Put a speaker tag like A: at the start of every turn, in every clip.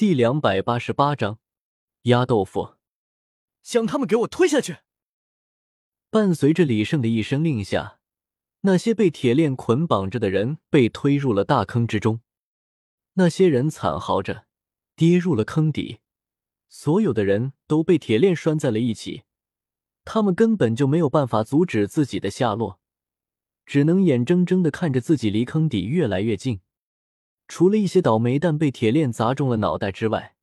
A: 第两百八十八章压豆腐，
B: 将他们给我推下去！
A: 伴随着李胜的一声令下，那些被铁链捆绑着的人被推入了大坑之中。那些人惨嚎着，跌入了坑底。所有的人都被铁链拴在了一起，他们根本就没有办法阻止自己的下落，只能眼睁睁的看着自己离坑底越来越近。除了一些倒霉蛋被铁链砸中了脑袋之外，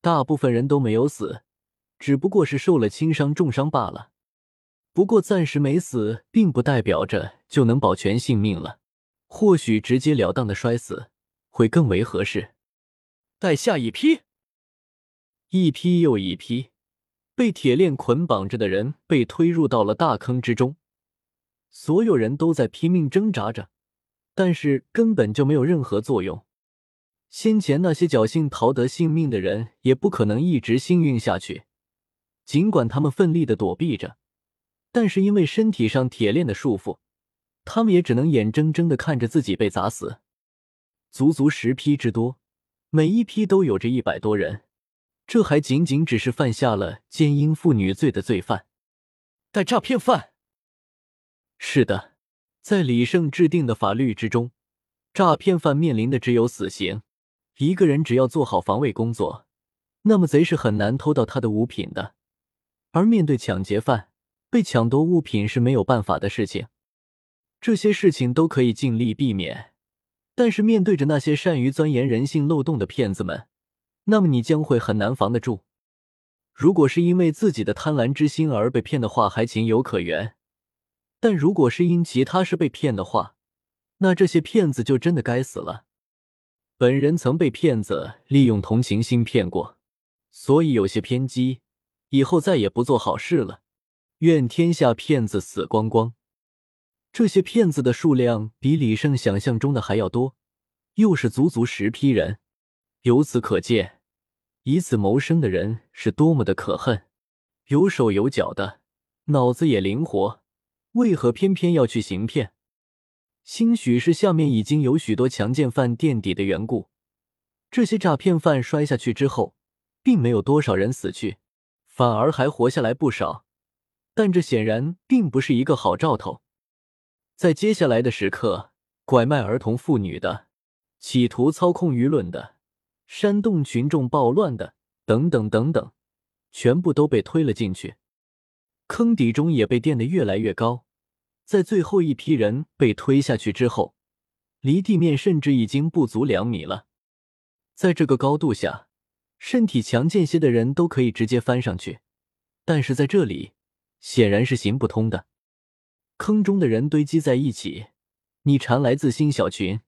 A: 大部分人都没有死，只不过是受了轻伤、重伤罢了。不过暂时没死，并不代表着就能保全性命了。或许直截了当的摔死会更为合适。
B: 待下一批，
A: 一批又一批被铁链捆绑着的人被推入到了大坑之中，所有人都在拼命挣扎着。但是根本就没有任何作用。先前那些侥幸逃得性命的人也不可能一直幸运下去。尽管他们奋力的躲避着，但是因为身体上铁链的束缚，他们也只能眼睁睁的看着自己被砸死。足足十批之多，每一批都有着一百多人。这还仅仅只是犯下了奸淫妇女罪的罪犯，
B: 带诈骗犯。
A: 是的。在李胜制定的法律之中，诈骗犯面临的只有死刑。一个人只要做好防卫工作，那么贼是很难偷到他的物品的。而面对抢劫犯，被抢夺物品是没有办法的事情。这些事情都可以尽力避免，但是面对着那些善于钻研人性漏洞的骗子们，那么你将会很难防得住。如果是因为自己的贪婪之心而被骗的话，还情有可原。但如果是因其他事被骗的话，那这些骗子就真的该死了。本人曾被骗子利用同情心骗过，所以有些偏激，以后再也不做好事了。愿天下骗子死光光！这些骗子的数量比李胜想象中的还要多，又是足足十批人。由此可见，以此谋生的人是多么的可恨。有手有脚的，脑子也灵活。为何偏偏要去行骗？兴许是下面已经有许多强奸犯垫底的缘故。这些诈骗犯摔下去之后，并没有多少人死去，反而还活下来不少。但这显然并不是一个好兆头。在接下来的时刻，拐卖儿童妇女的、企图操控舆论的、煽动群众暴乱的，等等等等，全部都被推了进去。坑底中也被垫得越来越高。在最后一批人被推下去之后，离地面甚至已经不足两米了。在这个高度下，身体强健些的人都可以直接翻上去，但是在这里显然是行不通的。坑中的人堆积在一起，你缠来自新小群